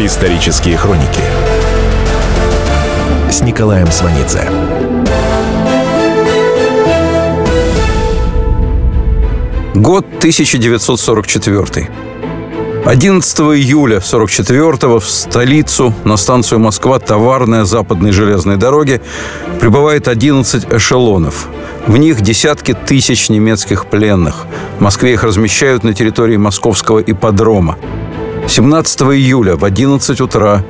Исторические хроники с Николаем Сванидзе. Год 1944. 11 июля 44-го в столицу на станцию Москва товарная западной железной дороги прибывает 11 эшелонов. В них десятки тысяч немецких пленных. В Москве их размещают на территории московского ипподрома. 17 июля в 11 утра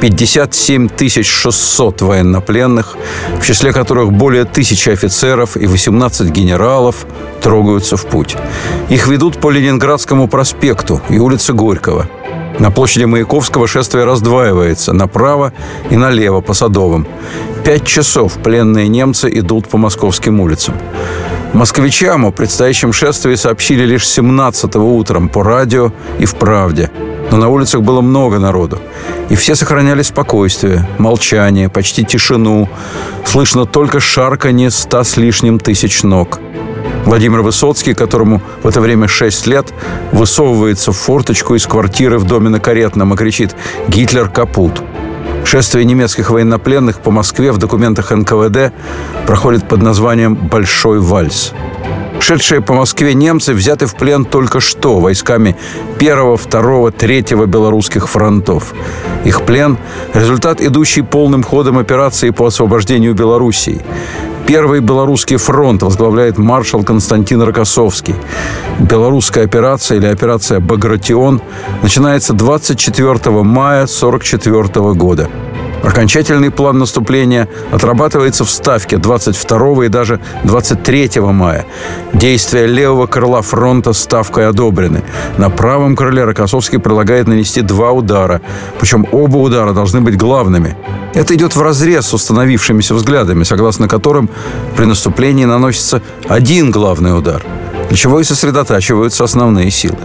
57 600 военнопленных, в числе которых более тысячи офицеров и 18 генералов, трогаются в путь. Их ведут по Ленинградскому проспекту и улице Горького. На площади Маяковского шествие раздваивается направо и налево по Садовым. Пять часов пленные немцы идут по московским улицам. Москвичам о предстоящем шествии сообщили лишь 17 утром по радио и в «Правде». Но на улицах было много народу. И все сохраняли спокойствие, молчание, почти тишину. Слышно только шарканье ста с лишним тысяч ног. Владимир Высоцкий, которому в это время 6 лет, высовывается в форточку из квартиры в доме на Каретном и кричит «Гитлер капут». Шествие немецких военнопленных по Москве в документах НКВД проходит под названием «Большой вальс». Шедшие по Москве немцы взяты в плен только что войсками первого, второго, третьего белорусских фронтов. Их плен – результат идущей полным ходом операции по освобождению Белоруссии. Первый белорусский фронт возглавляет маршал Константин Рокоссовский. Белорусская операция или операция «Багратион» начинается 24 мая 1944 года. Окончательный план наступления отрабатывается в Ставке 22 и даже 23 мая. Действия левого крыла фронта Ставкой одобрены. На правом крыле Рокоссовский предлагает нанести два удара. Причем оба удара должны быть главными. Это идет в разрез с установившимися взглядами, согласно которым при наступлении наносится один главный удар, для чего и сосредотачиваются основные силы.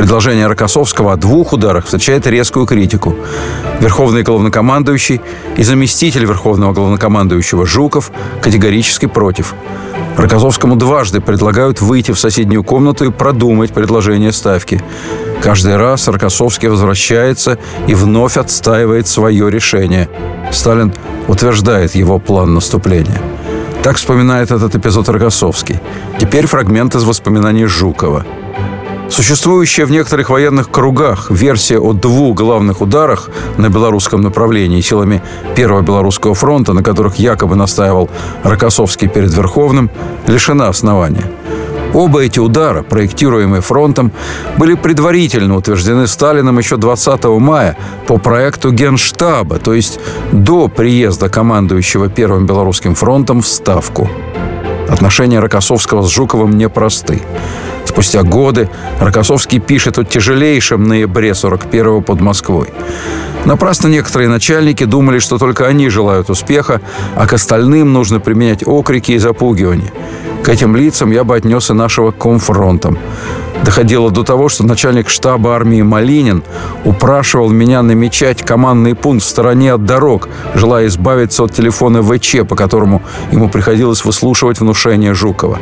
Предложение Рокоссовского о двух ударах встречает резкую критику. Верховный главнокомандующий и заместитель Верховного главнокомандующего Жуков категорически против. Рокоссовскому дважды предлагают выйти в соседнюю комнату и продумать предложение ставки. Каждый раз Рокоссовский возвращается и вновь отстаивает свое решение. Сталин утверждает его план наступления. Так вспоминает этот эпизод Рокоссовский. Теперь фрагмент из воспоминаний Жукова – Существующая в некоторых военных кругах версия о двух главных ударах на белорусском направлении силами Первого Белорусского фронта, на которых якобы настаивал Рокоссовский перед Верховным, лишена основания. Оба эти удара, проектируемые фронтом, были предварительно утверждены Сталином еще 20 мая по проекту Генштаба, то есть до приезда командующего Первым Белорусским фронтом в Ставку. Отношения Рокоссовского с Жуковым непросты. Спустя годы Рокоссовский пишет о тяжелейшем ноябре 41-го под Москвой. Напрасно некоторые начальники думали, что только они желают успеха, а к остальным нужно применять окрики и запугивания. К этим лицам я бы отнес и нашего комфронтом. Доходило до того, что начальник штаба армии Малинин упрашивал меня намечать командный пункт в стороне от дорог, желая избавиться от телефона ВЧ, по которому ему приходилось выслушивать внушение Жукова.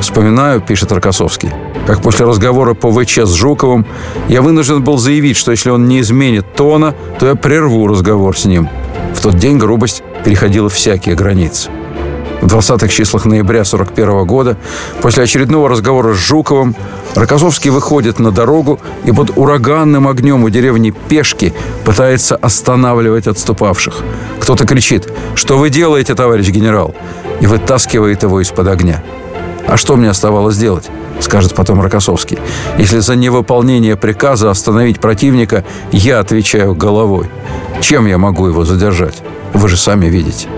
«Вспоминаю», — пишет Рокоссовский, как после разговора по ВЧ с Жуковым я вынужден был заявить, что если он не изменит тона, то я прерву разговор с ним. В тот день грубость переходила всякие границы. В 20-х числах ноября 1941 года, после очередного разговора с Жуковым, Рокоссовский выходит на дорогу и под ураганным огнем у деревни Пешки пытается останавливать отступавших. Кто-то кричит «Что вы делаете, товарищ генерал?» и вытаскивает его из-под огня. А что мне оставалось делать? скажет потом Рокоссовский. Если за невыполнение приказа остановить противника, я отвечаю головой. Чем я могу его задержать? Вы же сами видите.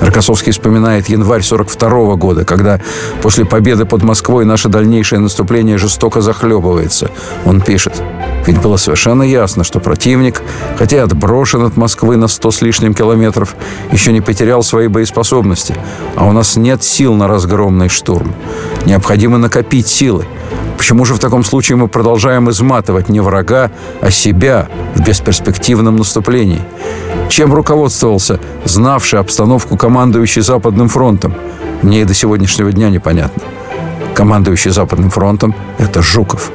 Рокоссовский вспоминает январь 42 года, когда после победы под Москвой наше дальнейшее наступление жестоко захлебывается. Он пишет. Ведь было совершенно ясно, что противник, хотя отброшен от Москвы на сто с лишним километров, еще не потерял свои боеспособности, а у нас нет сил на разгромный штурм. Необходимо накопить силы. Почему же в таком случае мы продолжаем изматывать не врага, а себя в бесперспективном наступлении? Чем руководствовался знавший обстановку командующий Западным фронтом? Мне и до сегодняшнего дня непонятно. Командующий Западным фронтом – это Жуков.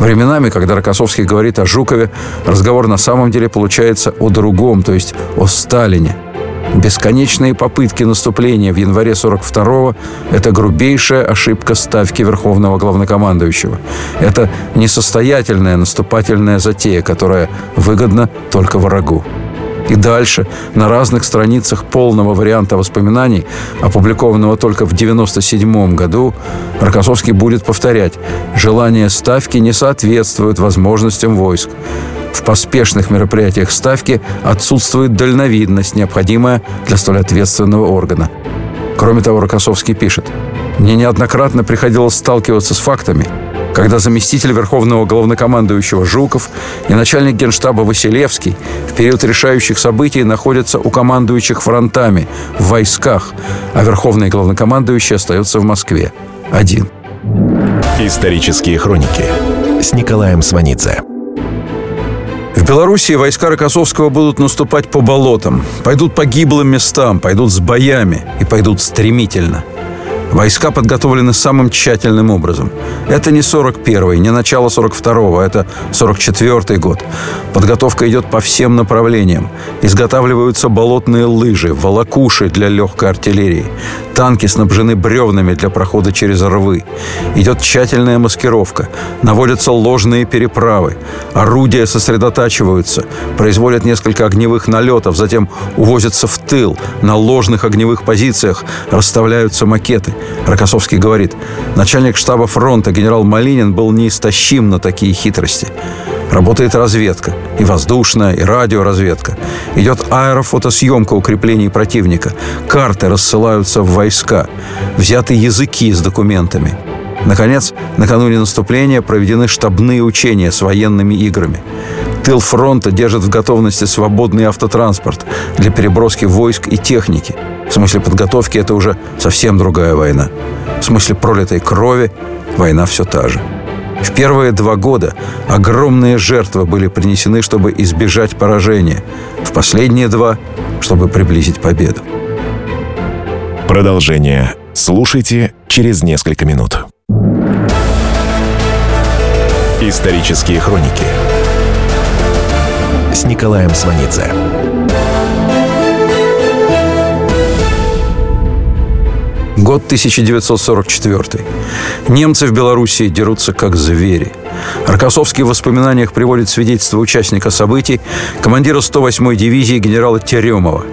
Временами, когда Рокоссовский говорит о Жукове, разговор на самом деле получается о другом, то есть о Сталине. Бесконечные попытки наступления в январе 42-го – это грубейшая ошибка ставки Верховного Главнокомандующего. Это несостоятельная наступательная затея, которая выгодна только врагу. И дальше, на разных страницах полного варианта воспоминаний, опубликованного только в 1997 году, Рокоссовский будет повторять «Желание ставки не соответствует возможностям войск». В поспешных мероприятиях ставки отсутствует дальновидность, необходимая для столь ответственного органа. Кроме того, Рокоссовский пишет, «Мне неоднократно приходилось сталкиваться с фактами, когда заместитель Верховного Главнокомандующего Жуков и начальник Генштаба Василевский в период решающих событий находятся у командующих фронтами, в войсках, а Верховный Главнокомандующий остается в Москве. Один. Исторические хроники с Николаем Сванидзе. В Белоруссии войска Рокоссовского будут наступать по болотам, пойдут по гиблым местам, пойдут с боями и пойдут стремительно – Войска подготовлены самым тщательным образом. Это не 41-й, не начало 42-го, это 44-й год. Подготовка идет по всем направлениям. Изготавливаются болотные лыжи, волокуши для легкой артиллерии. Танки снабжены бревнами для прохода через рвы. Идет тщательная маскировка. Наводятся ложные переправы. Орудия сосредотачиваются. Производят несколько огневых налетов. Затем увозятся в тыл. На ложных огневых позициях расставляются макеты. Рокоссовский говорит, начальник штаба фронта генерал Малинин был неистощим на такие хитрости. Работает разведка, и воздушная, и радиоразведка. Идет аэрофотосъемка укреплений противника. Карты рассылаются в войска. Взяты языки с документами. Наконец, накануне наступления проведены штабные учения с военными играми. Тыл фронта держит в готовности свободный автотранспорт для переброски войск и техники – в смысле подготовки это уже совсем другая война. В смысле пролитой крови война все та же. В первые два года огромные жертвы были принесены, чтобы избежать поражения. В последние два – чтобы приблизить победу. Продолжение слушайте через несколько минут. Исторические хроники с Николаем Сванидзе. Год 1944. Немцы в Белоруссии дерутся как звери. Рокоссовский в воспоминаниях приводит свидетельство участника событий, командира 108-й дивизии генерала Теремова.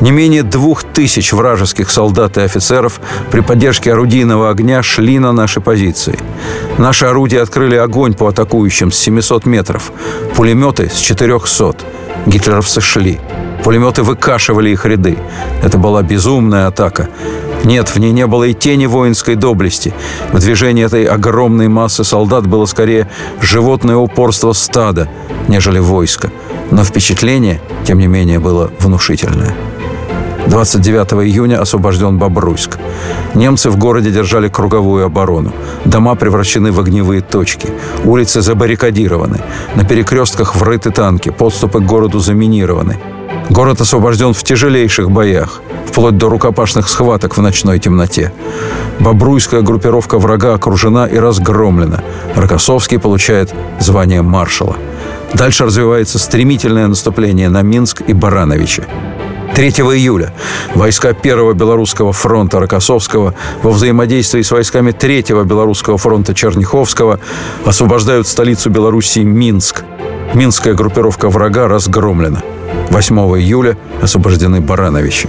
Не менее двух тысяч вражеских солдат и офицеров при поддержке орудийного огня шли на наши позиции. Наши орудия открыли огонь по атакующим с 700 метров, пулеметы с 400. Гитлеровцы шли. Пулеметы выкашивали их ряды. Это была безумная атака. Нет, в ней не было и тени воинской доблести. В движении этой огромной массы солдат было скорее животное упорство стада, нежели войско. Но впечатление, тем не менее, было внушительное. 29 июня освобожден Бобруйск. Немцы в городе держали круговую оборону. Дома превращены в огневые точки. Улицы забаррикадированы. На перекрестках врыты танки. Подступы к городу заминированы. Город освобожден в тяжелейших боях, вплоть до рукопашных схваток в ночной темноте. Бобруйская группировка врага окружена и разгромлена. Рокоссовский получает звание маршала. Дальше развивается стремительное наступление на Минск и Барановичи. 3 июля войска Первого Белорусского фронта Рокоссовского во взаимодействии с войсками Третьего Белорусского фронта Черняховского освобождают столицу Белоруссии Минск. Минская группировка врага разгромлена – 8 июля освобождены Барановичи.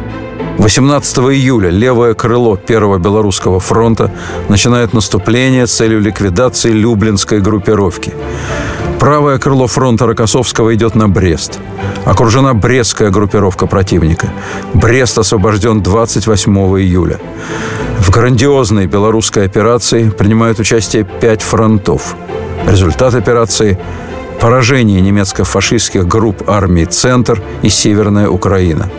18 июля левое крыло Первого Белорусского фронта начинает наступление с целью ликвидации Люблинской группировки. Правое крыло фронта Рокоссовского идет на Брест. Окружена Брестская группировка противника. Брест освобожден 28 июля. В грандиозной белорусской операции принимают участие пять фронтов. Результат операции – поражение немецко-фашистских групп армии «Центр» и «Северная Украина».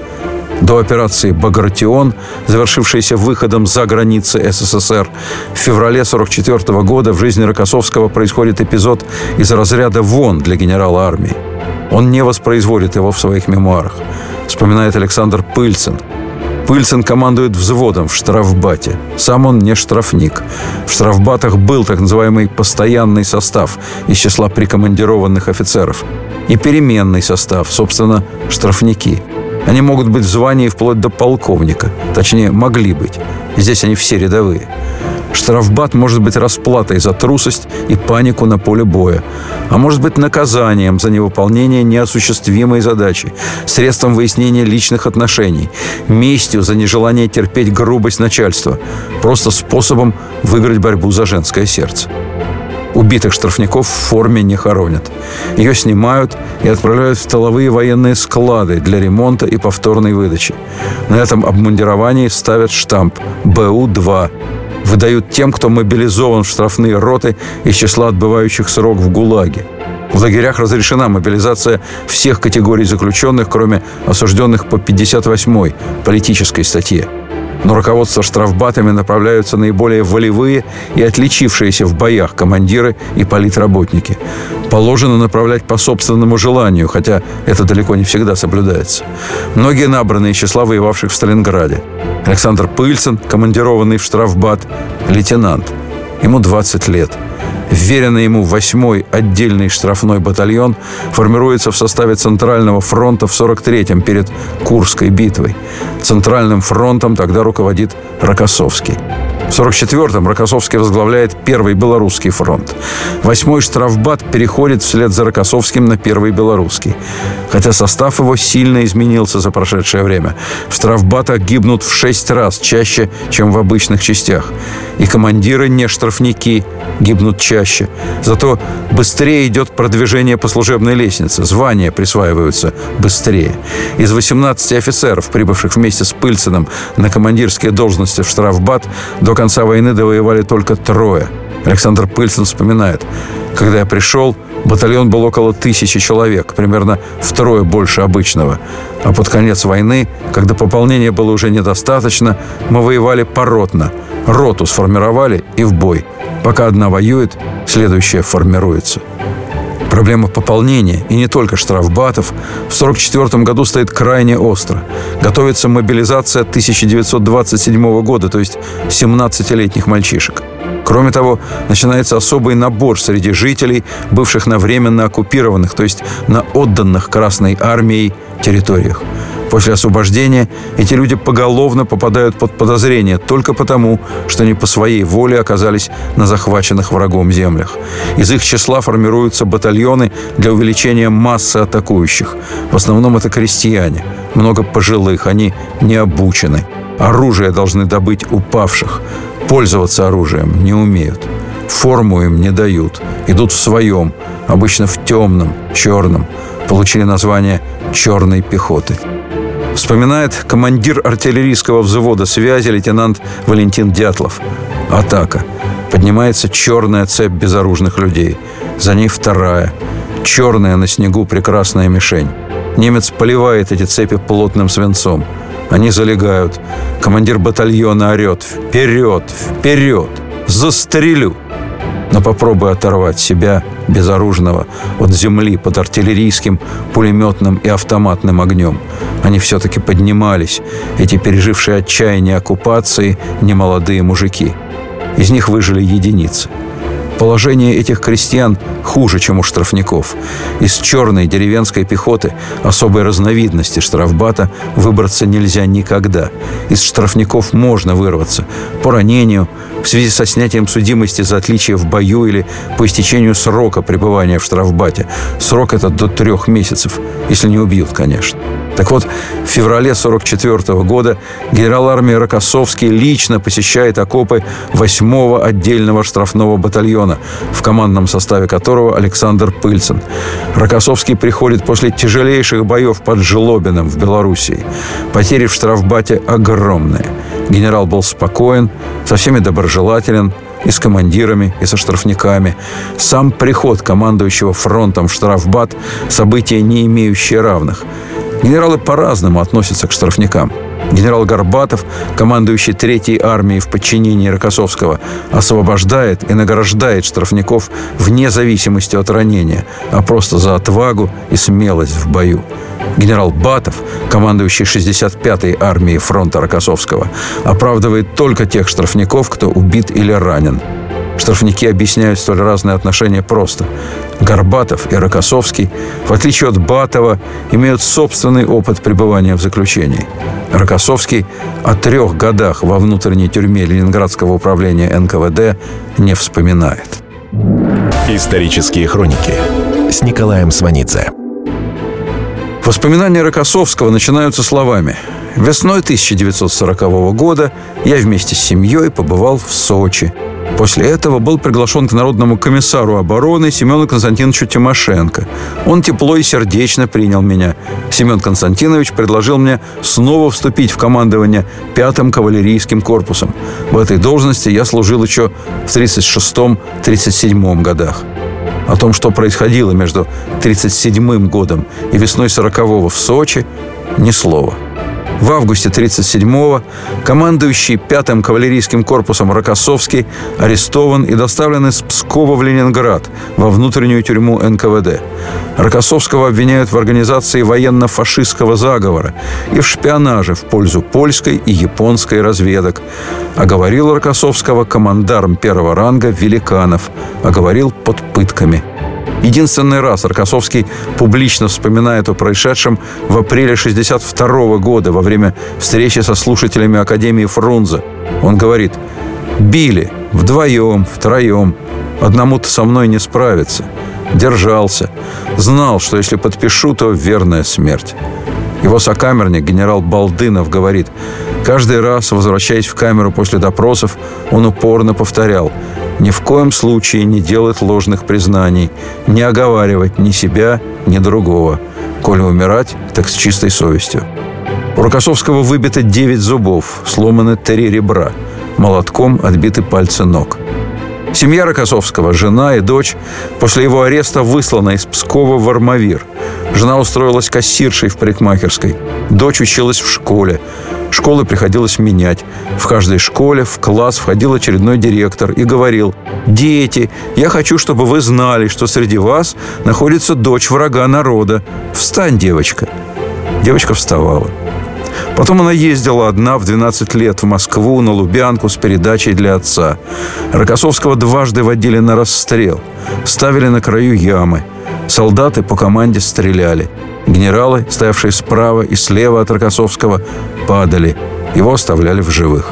До операции «Багратион», завершившейся выходом за границы СССР, в феврале 1944 года в жизни Рокоссовского происходит эпизод из разряда «вон» для генерала армии. Он не воспроизводит его в своих мемуарах, вспоминает Александр Пыльцин. Пыльцин командует взводом в штрафбате. Сам он не штрафник. В штрафбатах был так называемый постоянный состав из числа прикомандированных офицеров и переменный состав, собственно, штрафники – они могут быть в звании вплоть до полковника. Точнее, могли быть. Здесь они все рядовые. Штрафбат может быть расплатой за трусость и панику на поле боя, а может быть наказанием за невыполнение неосуществимой задачи, средством выяснения личных отношений, местью за нежелание терпеть грубость начальства, просто способом выиграть борьбу за женское сердце. Убитых штрафников в форме не хоронят. Ее снимают и отправляют в столовые военные склады для ремонта и повторной выдачи. На этом обмундировании ставят штамп БУ-2. Выдают тем, кто мобилизован в штрафные роты из числа отбывающих срок в ГУЛАГе. В лагерях разрешена мобилизация всех категорий заключенных, кроме осужденных по 58-й политической статье но руководство штрафбатами направляются наиболее волевые и отличившиеся в боях командиры и политработники. Положено направлять по собственному желанию, хотя это далеко не всегда соблюдается. Многие набраны из числа воевавших в Сталинграде. Александр Пыльцин, командированный в штрафбат, лейтенант. Ему 20 лет – Вверенный ему восьмой отдельный штрафной батальон формируется в составе Центрального фронта в 43-м перед Курской битвой. Центральным фронтом тогда руководит Рокоссовский. В 1944-м Рокоссовский возглавляет Первый Белорусский фронт. Восьмой штрафбат переходит вслед за Рокоссовским на Первый Белорусский. Хотя состав его сильно изменился за прошедшее время. В штрафбатах гибнут в шесть раз чаще, чем в обычных частях. И командиры не штрафники гибнут чаще. Зато быстрее идет продвижение по служебной лестнице. Звания присваиваются быстрее. Из 18 офицеров, прибывших вместе с Пыльциным на командирские должности в штрафбат, до конца войны довоевали только трое. Александр Пыльцин вспоминает, когда я пришел, батальон был около тысячи человек, примерно втрое больше обычного. А под конец войны, когда пополнения было уже недостаточно, мы воевали поротно. Роту сформировали и в бой. Пока одна воюет, следующая формируется. Проблема пополнения, и не только штрафбатов, в 1944 году стоит крайне остро. Готовится мобилизация 1927 года, то есть 17-летних мальчишек. Кроме того, начинается особый набор среди жителей, бывших на временно оккупированных, то есть на отданных Красной армией территориях. После освобождения эти люди поголовно попадают под подозрение только потому, что они по своей воле оказались на захваченных врагом землях. Из их числа формируются батальоны для увеличения массы атакующих. В основном это крестьяне, много пожилых, они не обучены. Оружие должны добыть упавших. Пользоваться оружием не умеют. Форму им не дают. Идут в своем, обычно в темном, черном. Получили название «черной пехоты». Вспоминает командир артиллерийского взвода связи лейтенант Валентин Дятлов. Атака. Поднимается черная цепь безоружных людей. За ней вторая. Черная на снегу прекрасная мишень. Немец поливает эти цепи плотным свинцом. Они залегают. Командир батальона орет «Вперед! Вперед! Застрелю!» Но попробуй оторвать себя, безоружного, от земли под артиллерийским, пулеметным и автоматным огнем. Они все-таки поднимались, эти пережившие отчаяние оккупации немолодые мужики. Из них выжили единицы – Положение этих крестьян хуже, чем у штрафников. Из черной деревенской пехоты особой разновидности штрафбата выбраться нельзя никогда. Из штрафников можно вырваться по ранению, в связи со снятием судимости за отличие в бою или по истечению срока пребывания в штрафбате. Срок этот до трех месяцев, если не убьют, конечно. Так вот, в феврале 1944 года генерал армии Рокоссовский лично посещает окопы 8-го отдельного штрафного батальона, в командном составе которого Александр Пыльцин. Рокоссовский приходит после тяжелейших боев под Жлобиным в Белоруссии. Потери в штрафбате огромные. Генерал был спокоен, со всеми доброжелателен, и с командирами, и со штрафниками. Сам приход командующего фронтом в штрафбат – событие, не имеющее равных. Генералы по-разному относятся к штрафникам. Генерал Горбатов, командующий Третьей армией в подчинении Рокоссовского, освобождает и награждает штрафников вне зависимости от ранения, а просто за отвагу и смелость в бою. Генерал Батов, командующий 65-й армией фронта Рокоссовского, оправдывает только тех штрафников, кто убит или ранен – Штрафники объясняют столь разные отношения просто. Горбатов и Рокоссовский, в отличие от Батова, имеют собственный опыт пребывания в заключении. Рокоссовский о трех годах во внутренней тюрьме Ленинградского управления НКВД не вспоминает. Исторические хроники с Николаем Сванидзе. Воспоминания Рокоссовского начинаются словами «Весной 1940 года я вместе с семьей побывал в Сочи – После этого был приглашен к Народному комиссару обороны Семену Константиновичу Тимошенко. Он тепло и сердечно принял меня. Семен Константинович предложил мне снова вступить в командование пятым кавалерийским корпусом. В этой должности я служил еще в 36-37 годах. О том, что происходило между 37 годом и весной 40-го в Сочи, ни слова. В августе 1937-го командующий пятым кавалерийским корпусом Рокоссовский арестован и доставлен из Пскова в Ленинград во внутреннюю тюрьму НКВД. Рокоссовского обвиняют в организации военно-фашистского заговора и в шпионаже в пользу польской и японской разведок. А говорил Рокоссовского командарм первого ранга Великанов, а говорил под пытками – Единственный раз Аркасовский публично вспоминает о происшедшем в апреле 1962 года во время встречи со слушателями Академии Фрунзе. Он говорит, «Били, вдвоем, втроем, одному-то со мной не справиться. Держался. Знал, что если подпишу, то верная смерть». Его сокамерник, генерал Балдынов, говорит, каждый раз, возвращаясь в камеру после допросов, он упорно повторял – ни в коем случае не делать ложных признаний, не оговаривать ни себя, ни другого. Коли умирать, так с чистой совестью. У Рокоссовского выбито 9 зубов, сломаны три ребра. Молотком отбиты пальцы ног. Семья Рокоссовского, жена и дочь, после его ареста выслана из Пскова в Армавир. Жена устроилась кассиршей в парикмахерской. Дочь училась в школе. Школы приходилось менять. В каждой школе в класс входил очередной директор и говорил, «Дети, я хочу, чтобы вы знали, что среди вас находится дочь врага народа. Встань, девочка». Девочка вставала. Потом она ездила одна в 12 лет в Москву на Лубянку с передачей для отца. Рокоссовского дважды водили на расстрел. Ставили на краю ямы. Солдаты по команде стреляли. Генералы, стоявшие справа и слева от Рокоссовского, падали. Его оставляли в живых.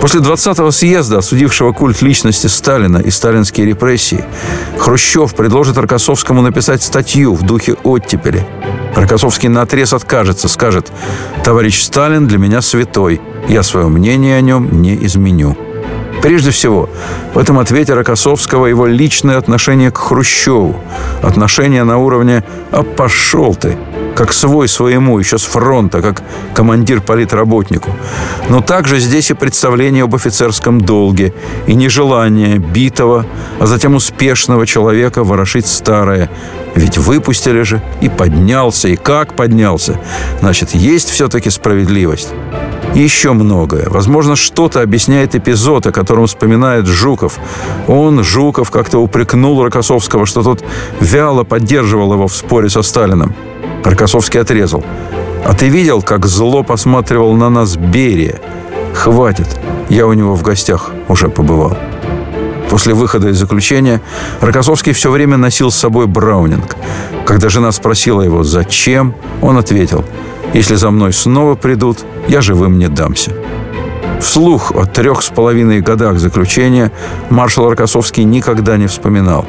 После 20-го съезда, осудившего культ личности Сталина и сталинские репрессии, Хрущев предложит Рокоссовскому написать статью в духе оттепели. Рокоссовский наотрез откажется, скажет «Товарищ Сталин для меня святой, я свое мнение о нем не изменю». Прежде всего, в этом ответе Рокоссовского его личное отношение к Хрущеву. Отношение на уровне «а пошел ты», как свой своему, еще с фронта, как командир политработнику. Но также здесь и представление об офицерском долге, и нежелание битого, а затем успешного человека ворошить старое. Ведь выпустили же, и поднялся, и как поднялся. Значит, есть все-таки справедливость. Еще многое. Возможно, что-то объясняет эпизод, о котором вспоминает Жуков. Он, Жуков, как-то упрекнул Рокоссовского, что тот вяло поддерживал его в споре со Сталином. Рокоссовский отрезал. «А ты видел, как зло посматривал на нас Берия? Хватит, я у него в гостях уже побывал». После выхода из заключения Рокоссовский все время носил с собой Браунинг. Когда жена спросила его «Зачем?», он ответил «Если за мной снова придут, я живым не дамся». Вслух о трех с половиной годах заключения маршал Рокоссовский никогда не вспоминал.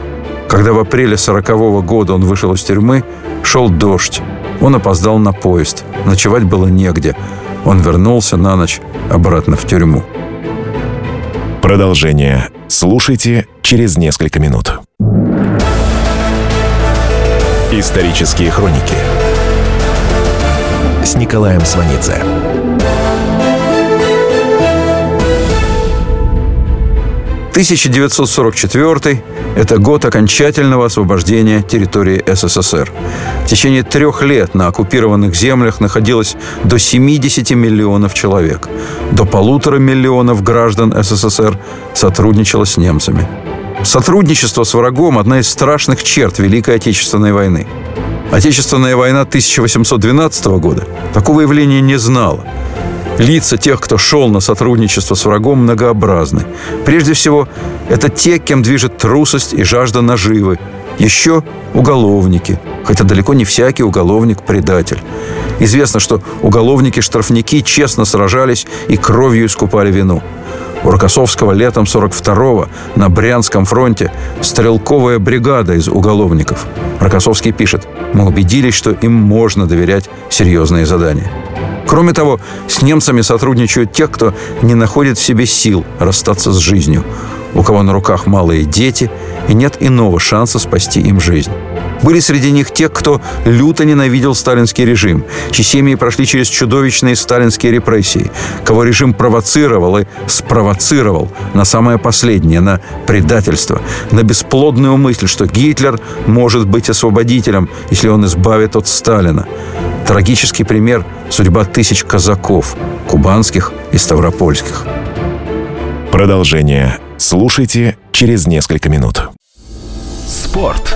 Когда в апреле сорокового года он вышел из тюрьмы, шел дождь. Он опоздал на поезд. Ночевать было негде. Он вернулся на ночь обратно в тюрьму. Продолжение слушайте через несколько минут. Исторические хроники с Николаем Сванидзе. 1944 – это год окончательного освобождения территории СССР. В течение трех лет на оккупированных землях находилось до 70 миллионов человек. До полутора миллионов граждан СССР сотрудничало с немцами. Сотрудничество с врагом – одна из страшных черт Великой Отечественной войны. Отечественная война 1812 года такого явления не знала – Лица тех, кто шел на сотрудничество с врагом, многообразны. Прежде всего, это те, кем движет трусость и жажда наживы. Еще уголовники, хотя далеко не всякий уголовник – предатель. Известно, что уголовники-штрафники честно сражались и кровью искупали вину. У Рокоссовского летом 42-го на Брянском фронте стрелковая бригада из уголовников. Рокоссовский пишет, мы убедились, что им можно доверять серьезные задания. Кроме того, с немцами сотрудничают те, кто не находит в себе сил расстаться с жизнью, у кого на руках малые дети и нет иного шанса спасти им жизнь. Были среди них те, кто люто ненавидел сталинский режим, чьи семьи прошли через чудовищные сталинские репрессии, кого режим провоцировал и спровоцировал на самое последнее, на предательство, на бесплодную мысль, что Гитлер может быть освободителем, если он избавит от Сталина. Трагический пример – судьба тысяч казаков, кубанских и ставропольских. Продолжение слушайте через несколько минут. Спорт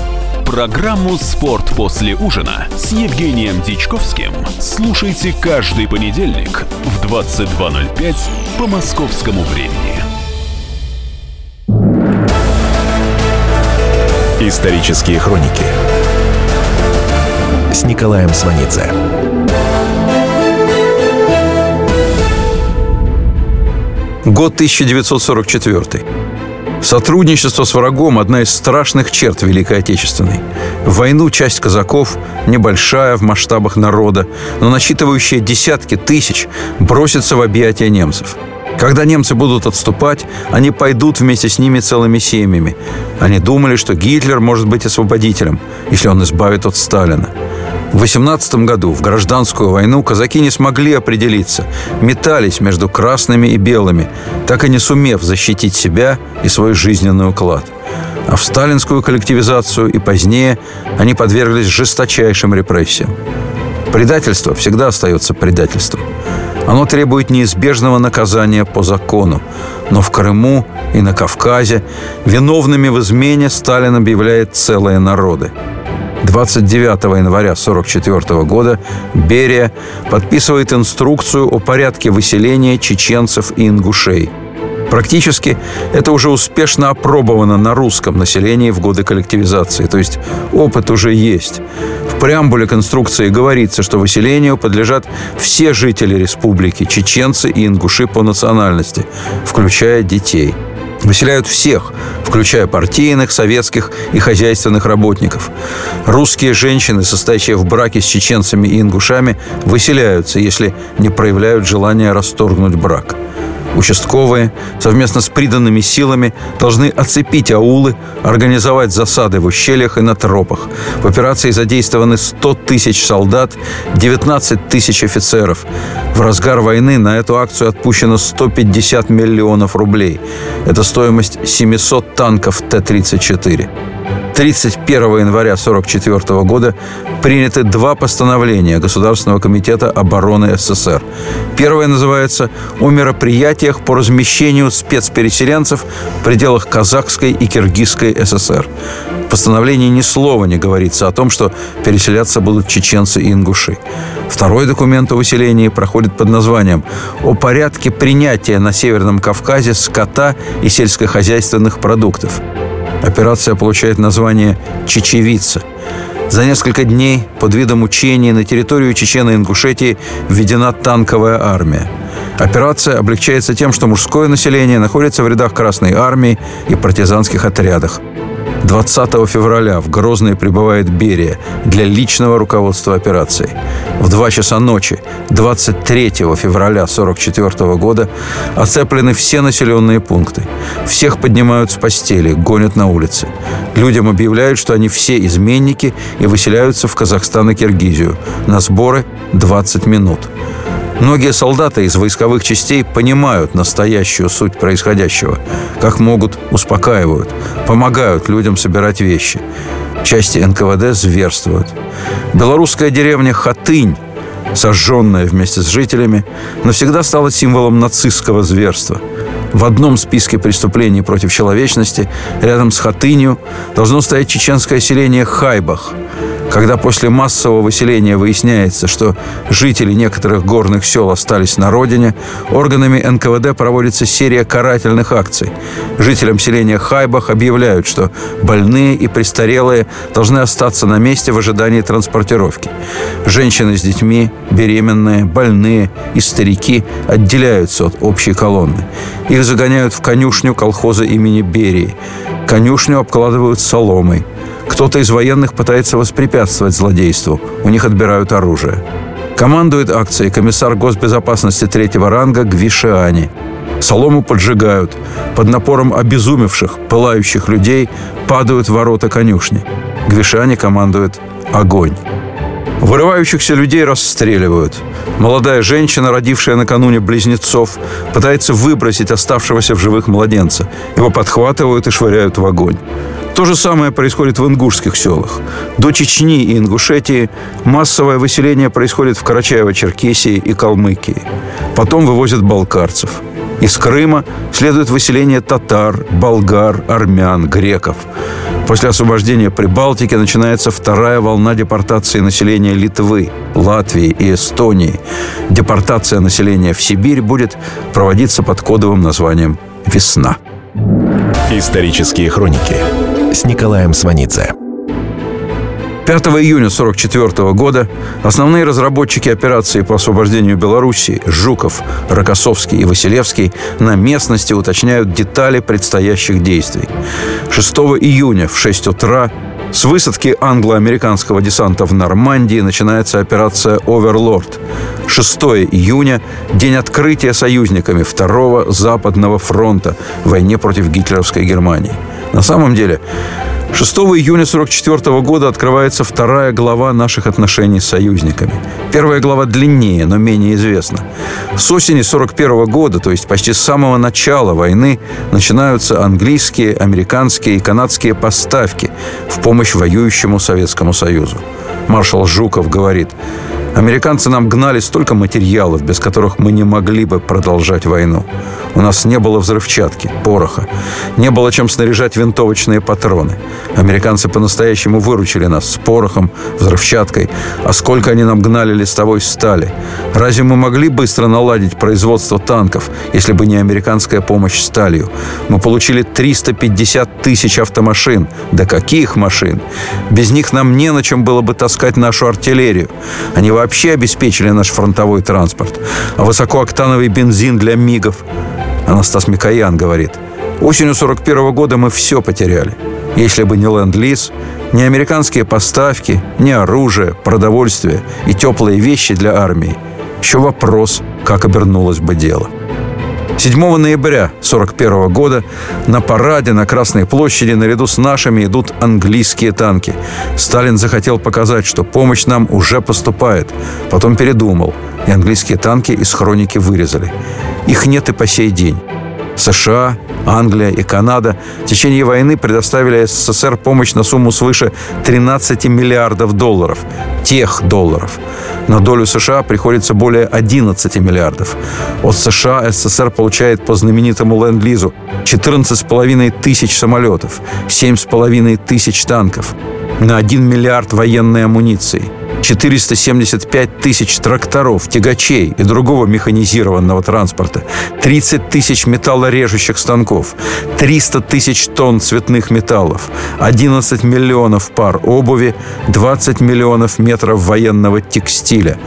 Программу «Спорт после ужина» с Евгением Дичковским слушайте каждый понедельник в 22.05 по московскому времени. Исторические хроники с Николаем Сванидзе. Год 1944. Сотрудничество с врагом – одна из страшных черт Великой Отечественной. В войну часть казаков, небольшая в масштабах народа, но насчитывающая десятки тысяч, бросится в объятия немцев. Когда немцы будут отступать, они пойдут вместе с ними целыми семьями. Они думали, что Гитлер может быть освободителем, если он избавит от Сталина. В 18 году, в гражданскую войну, казаки не смогли определиться, метались между красными и белыми, так и не сумев защитить себя и свой жизненный уклад. А в сталинскую коллективизацию и позднее они подверглись жесточайшим репрессиям. Предательство всегда остается предательством. Оно требует неизбежного наказания по закону. Но в Крыму и на Кавказе виновными в измене Сталин объявляет целые народы – 29 января 1944 года Берия подписывает инструкцию о порядке выселения чеченцев и ингушей. Практически это уже успешно опробовано на русском населении в годы коллективизации, то есть опыт уже есть. В преамбуле конструкции говорится, что выселению подлежат все жители республики, чеченцы и ингуши по национальности, включая детей – Выселяют всех, включая партийных, советских и хозяйственных работников. Русские женщины, состоящие в браке с чеченцами и ингушами, выселяются, если не проявляют желания расторгнуть брак. Участковые совместно с приданными силами должны оцепить аулы, организовать засады в ущельях и на тропах. В операции задействованы 100 тысяч солдат, 19 тысяч офицеров. В разгар войны на эту акцию отпущено 150 миллионов рублей. Это стоимость 700 танков Т-34. 31 января 1944 года приняты два постановления Государственного комитета обороны СССР. Первое называется «О мероприятиях по размещению спецпереселенцев в пределах Казахской и Киргизской ССР». В постановлении ни слова не говорится о том, что переселяться будут чеченцы и ингуши. Второй документ о выселении проходит под названием «О порядке принятия на Северном Кавказе скота и сельскохозяйственных продуктов». Операция получает название «Чечевица». За несколько дней под видом учений на территорию Чечено-Ингушетии введена танковая армия. Операция облегчается тем, что мужское население находится в рядах Красной армии и партизанских отрядах. 20 февраля в Грозный прибывает Берия для личного руководства операцией. В 2 часа ночи 23 февраля 1944 года оцеплены все населенные пункты. Всех поднимают с постели, гонят на улицы. Людям объявляют, что они все изменники и выселяются в Казахстан и Киргизию. На сборы 20 минут. Многие солдаты из войсковых частей понимают настоящую суть происходящего. Как могут, успокаивают, помогают людям собирать вещи. Части НКВД зверствуют. Белорусская деревня Хатынь сожженная вместе с жителями, навсегда стала символом нацистского зверства. В одном списке преступлений против человечности рядом с Хатынью должно стоять чеченское селение Хайбах – когда после массового выселения выясняется, что жители некоторых горных сел остались на родине, органами НКВД проводится серия карательных акций. Жителям селения Хайбах объявляют, что больные и престарелые должны остаться на месте в ожидании транспортировки. Женщины с детьми, беременные, больные и старики отделяются от общей колонны. Их загоняют в конюшню колхоза имени Берии. Конюшню обкладывают соломой – кто-то из военных пытается воспрепятствовать злодейству. У них отбирают оружие. Командует акцией комиссар госбезопасности третьего ранга Гвишиани. Солому поджигают. Под напором обезумевших, пылающих людей падают ворота конюшни. Гвишани командует «Огонь». Вырывающихся людей расстреливают. Молодая женщина, родившая накануне близнецов, пытается выбросить оставшегося в живых младенца. Его подхватывают и швыряют в огонь. То же самое происходит в ингушских селах. До Чечни и Ингушетии массовое выселение происходит в Карачаево-Черкесии и Калмыкии. Потом вывозят балкарцев. Из Крыма следует выселение татар, болгар, армян, греков. После освобождения Прибалтики начинается вторая волна депортации населения Литвы, Латвии и Эстонии. Депортация населения в Сибирь будет проводиться под кодовым названием «Весна». Исторические хроники с Николаем Сванидзе. 5 июня 1944 года основные разработчики операции по освобождению Белоруссии Жуков, Рокоссовский и Василевский на местности уточняют детали предстоящих действий. 6 июня в 6 утра с высадки англо-американского десанта в Нормандии начинается операция «Оверлорд». 6 июня – день открытия союзниками Второго Западного фронта в войне против гитлеровской Германии. На самом деле, 6 июня 1944 года открывается вторая глава наших отношений с союзниками. Первая глава длиннее, но менее известна. С осени 1941 года, то есть почти с самого начала войны, начинаются английские, американские и канадские поставки в помощь воюющему Советскому Союзу. Маршал Жуков говорит, Американцы нам гнали столько материалов, без которых мы не могли бы продолжать войну. У нас не было взрывчатки, пороха. Не было чем снаряжать винтовочные патроны. Американцы по-настоящему выручили нас с порохом, взрывчаткой. А сколько они нам гнали листовой стали. Разве мы могли быстро наладить производство танков, если бы не американская помощь сталью? Мы получили 350 тысяч автомашин. Да каких машин? Без них нам не на чем было бы таскать нашу артиллерию. Они вообще обеспечили наш фронтовой транспорт. А высокооктановый бензин для МИГов. Анастас Микоян говорит, осенью 41 года мы все потеряли. Если бы не ленд-лиз, не американские поставки, не оружие, продовольствие и теплые вещи для армии. Еще вопрос, как обернулось бы дело. 7 ноября 1941 года на параде на Красной площади наряду с нашими идут английские танки. Сталин захотел показать, что помощь нам уже поступает. Потом передумал, и английские танки из хроники вырезали. Их нет и по сей день. США, Англия и Канада в течение войны предоставили СССР помощь на сумму свыше 13 миллиардов долларов. Тех долларов. На долю США приходится более 11 миллиардов. От США СССР получает по знаменитому ленд-лизу 14,5 тысяч самолетов, 7,5 тысяч танков, на 1 миллиард военной амуниции – 475 тысяч тракторов, тягачей и другого механизированного транспорта, 30 тысяч металлорежущих станков, 300 тысяч тонн цветных металлов, 11 миллионов пар обуви, 20 миллионов метров военного текстиля.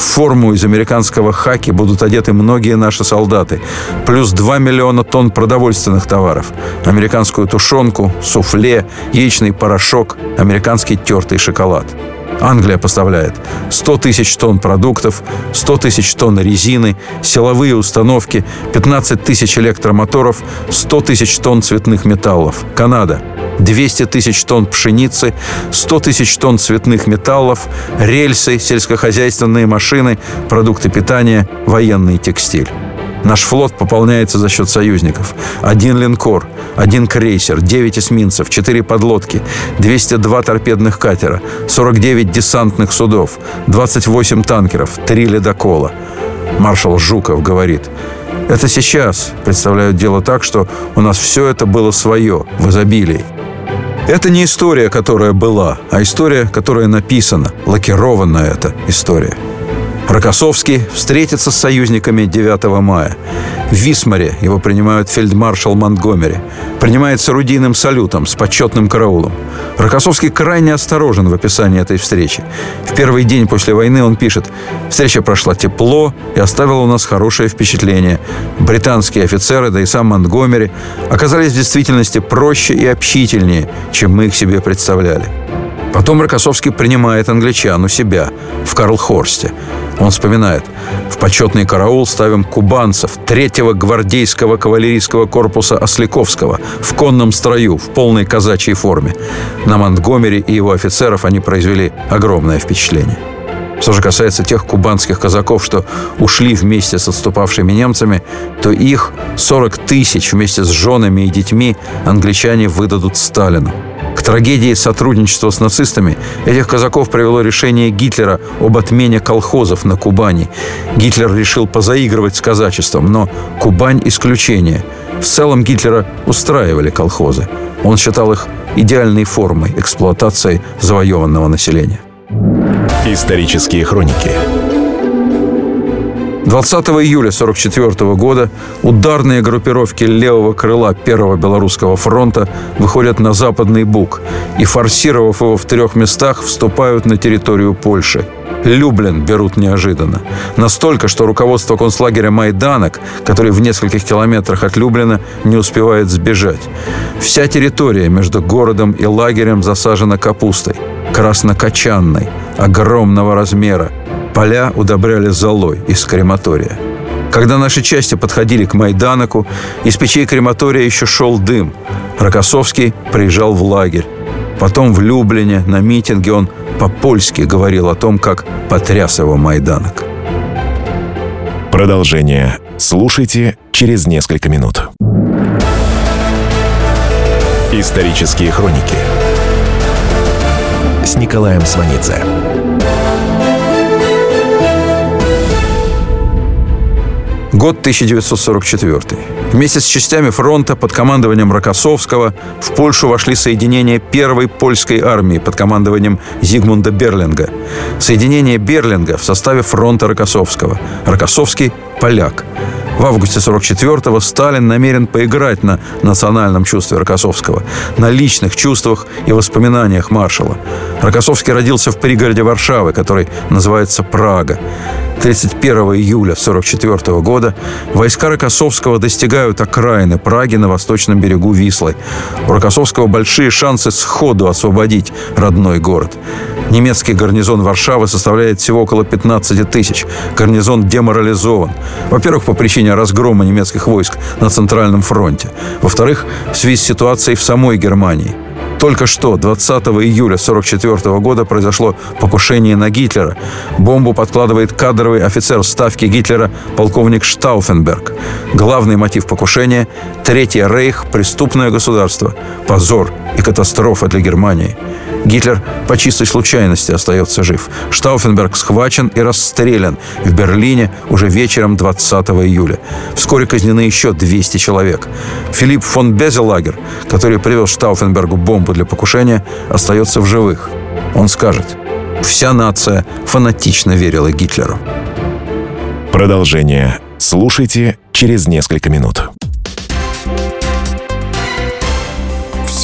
В форму из американского хаки будут одеты многие наши солдаты, плюс 2 миллиона тонн продовольственных товаров, американскую тушенку, суфле, яичный порошок, американский тертый шоколад. Англия поставляет 100 тысяч тонн продуктов, 100 тысяч тонн резины, силовые установки, 15 тысяч электромоторов, 100 тысяч тонн цветных металлов. Канада 200 тысяч тонн пшеницы, 100 тысяч тонн цветных металлов, рельсы, сельскохозяйственные машины, продукты питания, военный текстиль. Наш флот пополняется за счет союзников. Один линкор, один крейсер, 9 эсминцев, 4 подлодки, 202 торпедных катера, 49 десантных судов, 28 танкеров, 3 ледокола. Маршал Жуков говорит, это сейчас представляют дело так, что у нас все это было свое, в изобилии. Это не история, которая была, а история, которая написана, лакированная эта история – Рокоссовский встретится с союзниками 9 мая. В Висмаре его принимают фельдмаршал Монтгомери. Принимается орудийным салютом с почетным караулом. Рокоссовский крайне осторожен в описании этой встречи. В первый день после войны он пишет «Встреча прошла тепло и оставила у нас хорошее впечатление. Британские офицеры, да и сам Монтгомери, оказались в действительности проще и общительнее, чем мы их себе представляли». Потом Рокоссовский принимает англичан у себя в Карлхорсте. Он вспоминает. В почетный караул ставим кубанцев третьего гвардейского кавалерийского корпуса Осляковского в конном строю, в полной казачьей форме. На Монтгомери и его офицеров они произвели огромное впечатление. Что же касается тех кубанских казаков, что ушли вместе с отступавшими немцами, то их 40 тысяч вместе с женами и детьми англичане выдадут Сталину. К трагедии сотрудничества с нацистами этих казаков привело решение Гитлера об отмене колхозов на Кубани. Гитлер решил позаигрывать с казачеством, но Кубань – исключение. В целом Гитлера устраивали колхозы. Он считал их идеальной формой эксплуатации завоеванного населения. Исторические хроники 20 июля 1944 года ударные группировки левого крыла Первого Белорусского фронта выходят на Западный Буг и, форсировав его в трех местах, вступают на территорию Польши. Люблин берут неожиданно. Настолько, что руководство концлагеря Майданок, который в нескольких километрах от Люблина, не успевает сбежать. Вся территория между городом и лагерем засажена капустой. Краснокочанной, огромного размера, Поля удобряли золой из крематория. Когда наши части подходили к Майданоку, из печей крематория еще шел дым. Рокоссовский приезжал в лагерь. Потом в Люблине на митинге он по-польски говорил о том, как потряс его Майданок. Продолжение слушайте через несколько минут. Исторические хроники с Николаем Сванидзе. Год 1944. Вместе с частями фронта под командованием Рокоссовского в Польшу вошли соединения первой польской армии под командованием Зигмунда Берлинга. Соединение Берлинга в составе фронта Рокоссовского. Рокоссовский – поляк. В августе 44-го Сталин намерен поиграть на национальном чувстве Рокоссовского, на личных чувствах и воспоминаниях маршала. Рокоссовский родился в пригороде Варшавы, который называется Прага. 31 июля 1944 года войска Рокоссовского достигают окраины Праги на восточном берегу Вислы. У Рокоссовского большие шансы сходу освободить родной город. Немецкий гарнизон Варшавы составляет всего около 15 тысяч. Гарнизон деморализован. Во-первых, по причине разгрома немецких войск на Центральном фронте. Во-вторых, в связи с ситуацией в самой Германии – Только что, 20 июля 1944 года, произошло покушение на Гитлера. Бомбу подкладывает кадровый офицер ставки Гитлера полковник Штауфенберг. Главный мотив покушения – Третий Рейх – преступное государство, позор и катастрофа для Германии. Гитлер по чистой случайности остается жив. Штауфенберг схвачен и расстрелян в Берлине уже вечером 20 июля. Вскоре казнены еще 200 человек. Филипп фон Безелагер, который привез Штауфенбергу бомбу для покушения, остается в живых. Он скажет, вся нация фанатично верила Гитлеру. Продолжение слушайте через несколько минут.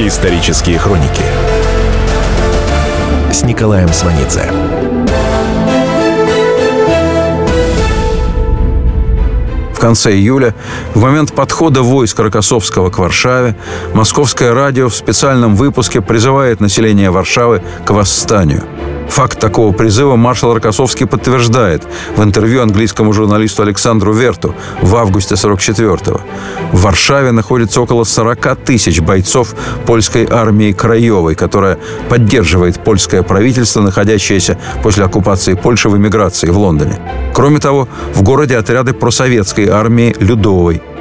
Исторические хроники с Николаем Сванидзе. конце июля, в момент подхода войск Рокоссовского к Варшаве, Московское радио в специальном выпуске призывает население Варшавы к восстанию – Факт такого призыва маршал Рокоссовский подтверждает в интервью английскому журналисту Александру Верту в августе 44-го. В Варшаве находится около 40 тысяч бойцов польской армии Краевой, которая поддерживает польское правительство, находящееся после оккупации Польши в эмиграции в Лондоне. Кроме того, в городе отряды просоветской армии Людовой –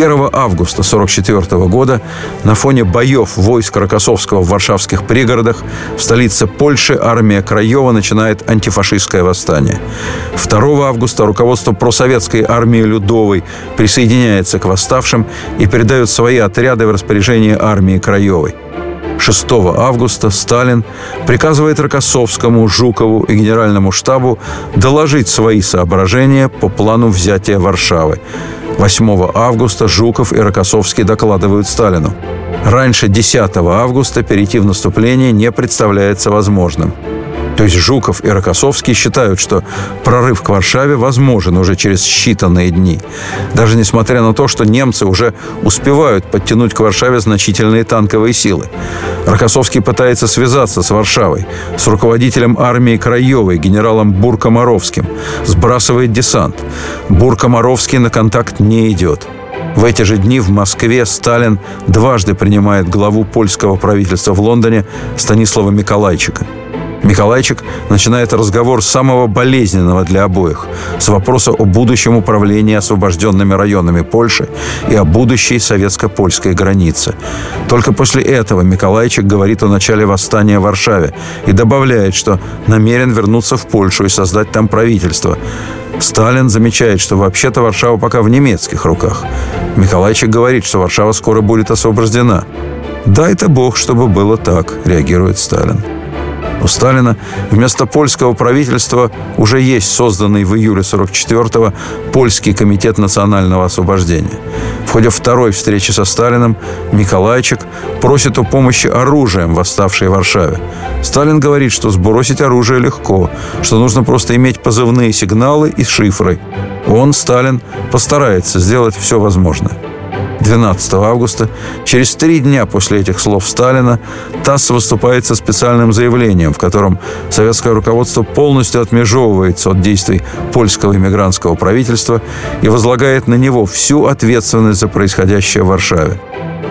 1 августа 1944 года на фоне боев войск Рокоссовского в варшавских пригородах в столице Польши армия Краева начинает антифашистское восстание. 2 августа руководство просоветской армии Людовой присоединяется к восставшим и передает свои отряды в распоряжение армии Краевой. 6 августа Сталин приказывает Рокоссовскому, Жукову и Генеральному штабу доложить свои соображения по плану взятия Варшавы. 8 августа Жуков и Рокоссовский докладывают Сталину. Раньше 10 августа перейти в наступление не представляется возможным. То есть Жуков и Рокоссовский считают, что прорыв к Варшаве возможен уже через считанные дни. Даже несмотря на то, что немцы уже успевают подтянуть к Варшаве значительные танковые силы. Рокоссовский пытается связаться с Варшавой, с руководителем армии Краевой, генералом Буркомаровским, сбрасывает десант. Буркомаровский на контакт не идет. В эти же дни в Москве Сталин дважды принимает главу польского правительства в Лондоне Станислава Миколайчика – Миколайчик начинает разговор с самого болезненного для обоих, с вопроса о будущем управлении освобожденными районами Польши и о будущей советско-польской границе. Только после этого Миколайчик говорит о начале восстания в Варшаве и добавляет, что намерен вернуться в Польшу и создать там правительство. Сталин замечает, что вообще-то Варшава пока в немецких руках. Миколайчик говорит, что Варшава скоро будет освобождена. «Дай-то Бог, чтобы было так», — реагирует Сталин. У Сталина вместо польского правительства уже есть созданный в июле 44-го Польский комитет национального освобождения. В ходе второй встречи со Сталиным Николайчик просит о помощи оружием восставшей Варшаве. Сталин говорит, что сбросить оружие легко, что нужно просто иметь позывные сигналы и шифры. Он, Сталин, постарается сделать все возможное. 12 августа, через три дня после этих слов Сталина, ТАСС выступает со специальным заявлением, в котором советское руководство полностью отмежевывается от действий польского иммигрантского правительства и возлагает на него всю ответственность за происходящее в Варшаве.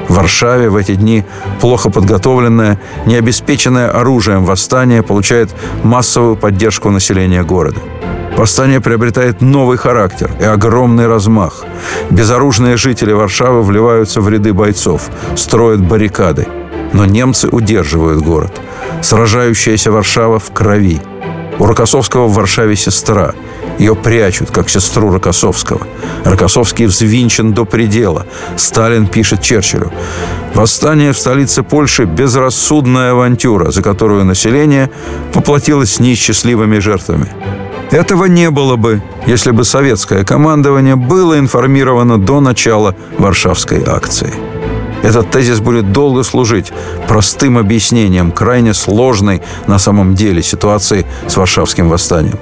В Варшаве в эти дни плохо подготовленное, необеспеченное оружием восстание получает массовую поддержку населения города – Восстание приобретает новый характер и огромный размах. Безоружные жители Варшавы вливаются в ряды бойцов, строят баррикады. Но немцы удерживают город. Сражающаяся Варшава в крови. У Рокоссовского в Варшаве сестра. Ее прячут, как сестру Рокоссовского. Рокоссовский взвинчен до предела. Сталин пишет Черчиллю. Восстание в столице Польши – безрассудная авантюра, за которую население поплатилось неисчислимыми жертвами. Этого не было бы, если бы советское командование было информировано до начала Варшавской акции. Этот тезис будет долго служить простым объяснением крайне сложной на самом деле ситуации с Варшавским восстанием.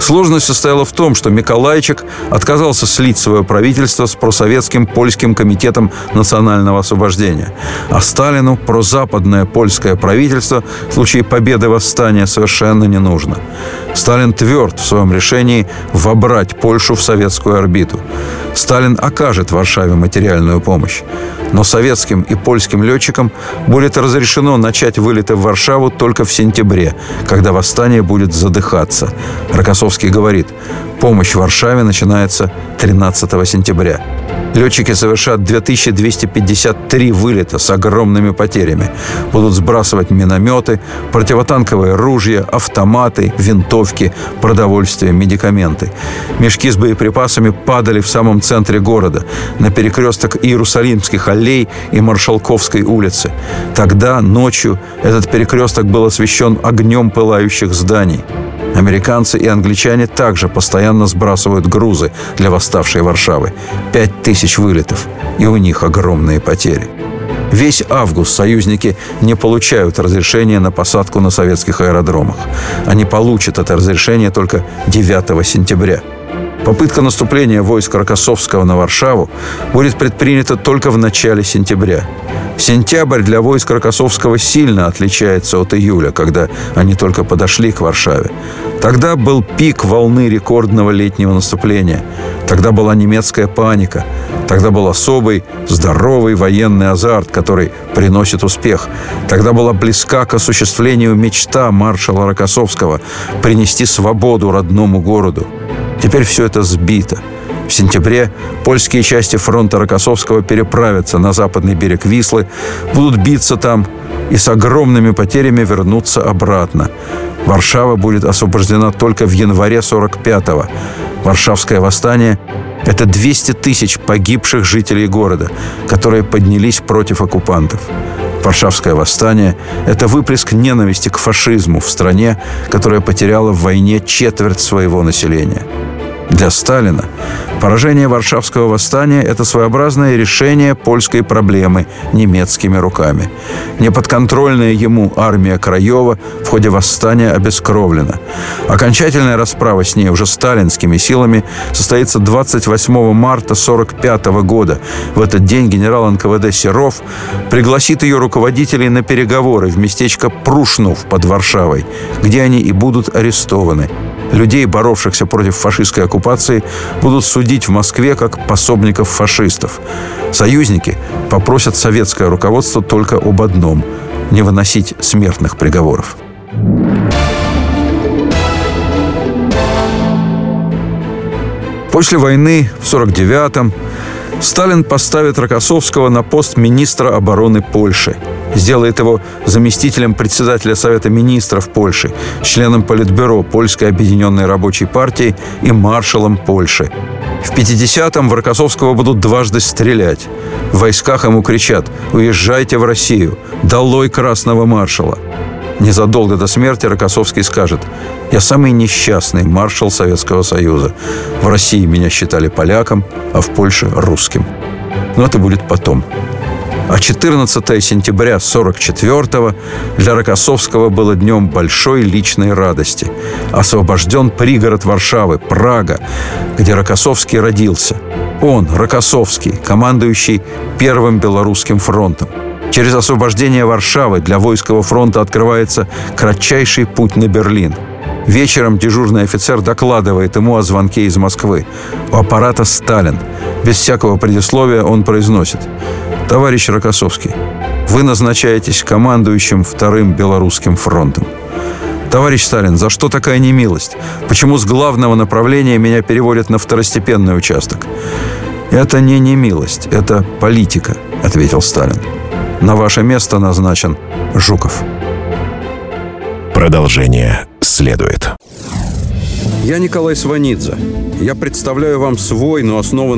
Сложность состояла в том, что Миколайчик отказался слить свое правительство с просоветским польским комитетом национального освобождения, а Сталину прозападное польское правительство в случае победы восстания совершенно не нужно. Сталин тверд в своем решении вобрать Польшу в советскую орбиту. Сталин окажет Варшаве материальную помощь. Но советским и польским летчикам будет разрешено начать вылеты в Варшаву только в сентябре, когда восстание будет задыхаться. Рокоссовский говорит, помощь Варшаве начинается 13 сентября. Летчики совершат 2253 вылета с огромными потерями. Будут сбрасывать минометы, противотанковые ружья, автоматы, винтовки, продовольствие, медикаменты. Мешки с боеприпасами падали в самом центре города, на перекресток Иерусалимских аллей и Маршалковской улицы. Тогда, ночью, этот перекресток был освещен огнем пылающих зданий. Американцы и англичане также постоянно сбрасывают грузы для восставшей Варшавы. Пять тысяч вылетов. И у них огромные потери. Весь август союзники не получают разрешения на посадку на советских аэродромах. Они получат это разрешение только 9 сентября. Попытка наступления войск Рокоссовского на Варшаву будет предпринята только в начале сентября. Сентябрь для войск Рокоссовского сильно отличается от июля, когда они только подошли к Варшаве. Тогда был пик волны рекордного летнего наступления. Тогда была немецкая паника. Тогда был особый, здоровый военный азарт, который приносит успех. Тогда была близка к осуществлению мечта маршала Рокоссовского принести свободу родному городу. Теперь все это сбито. В сентябре польские части фронта Рокоссовского переправятся на западный берег Вислы, будут биться там и с огромными потерями вернуться обратно. Варшава будет освобождена только в январе 45-го. Варшавское восстание – это 200 тысяч погибших жителей города, которые поднялись против оккупантов. Варшавское восстание – это выплеск ненависти к фашизму в стране, которая потеряла в войне четверть своего населения. Для Сталина поражение Варшавского восстания – это своеобразное решение польской проблемы немецкими руками. Неподконтрольная ему армия Краева в ходе восстания обескровлена. Окончательная расправа с ней уже сталинскими силами состоится 28 марта 1945 года. В этот день генерал НКВД Серов пригласит ее руководителей на переговоры в местечко Прушнув под Варшавой, где они и будут арестованы. Людей, боровшихся против фашистской оккупации, будут судить в Москве как пособников фашистов. Союзники попросят советское руководство только об одном – не выносить смертных приговоров. После войны в 49-м Сталин поставит Рокоссовского на пост министра обороны Польши – сделает его заместителем председателя Совета министров Польши, членом Политбюро Польской объединенной рабочей партии и маршалом Польши. В 50-м в Рокоссовского будут дважды стрелять. В войсках ему кричат «Уезжайте в Россию! Долой красного маршала!» Незадолго до смерти Рокоссовский скажет «Я самый несчастный маршал Советского Союза. В России меня считали поляком, а в Польше – русским». Но это будет потом. А 14 сентября 44-го для Рокоссовского было днем большой личной радости. Освобожден пригород Варшавы, Прага, где Рокоссовский родился. Он, Рокоссовский, командующий Первым Белорусским фронтом. Через освобождение Варшавы для войскового фронта открывается кратчайший путь на Берлин. Вечером дежурный офицер докладывает ему о звонке из Москвы. У аппарата Сталин. Без всякого предисловия он произносит – Товарищ Рокоссовский, вы назначаетесь командующим Вторым Белорусским фронтом. Товарищ Сталин, за что такая немилость? Почему с главного направления меня переводят на второстепенный участок? Это не немилость, это политика, ответил Сталин. На ваше место назначен Жуков. Продолжение следует. Я Николай Сванидзе. Я представляю вам свой, но основанный